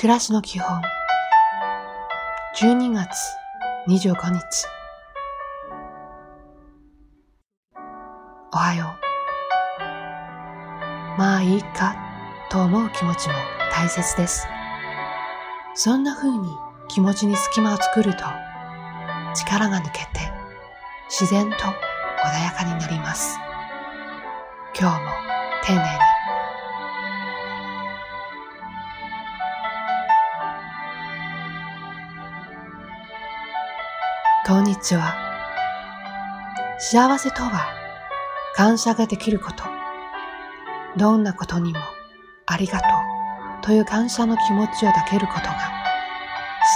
暮らしの基本。12月25日。おはよう。まあいいかと思う気持ちも大切です。そんな風に気持ちに隙間を作ると力が抜けて自然と穏やかになります。今日も丁寧にこんにちは。幸せとは感謝ができること。どんなことにもありがとうという感謝の気持ちを抱けることが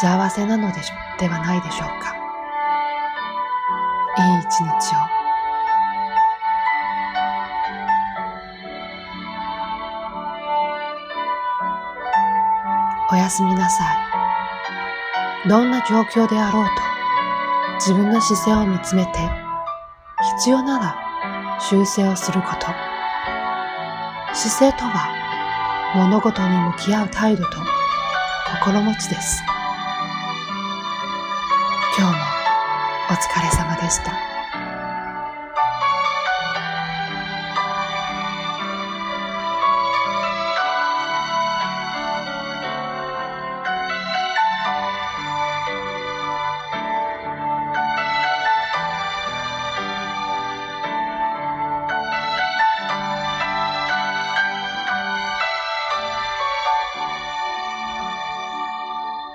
幸せなのでしょではないでしょうか。いい一日を。おやすみなさい。どんな状況であろうと、自分の姿勢を見つめて、必要なら修正をすること。姿勢とは、物事に向き合う態度と心持ちです。今日もお疲れ様でした。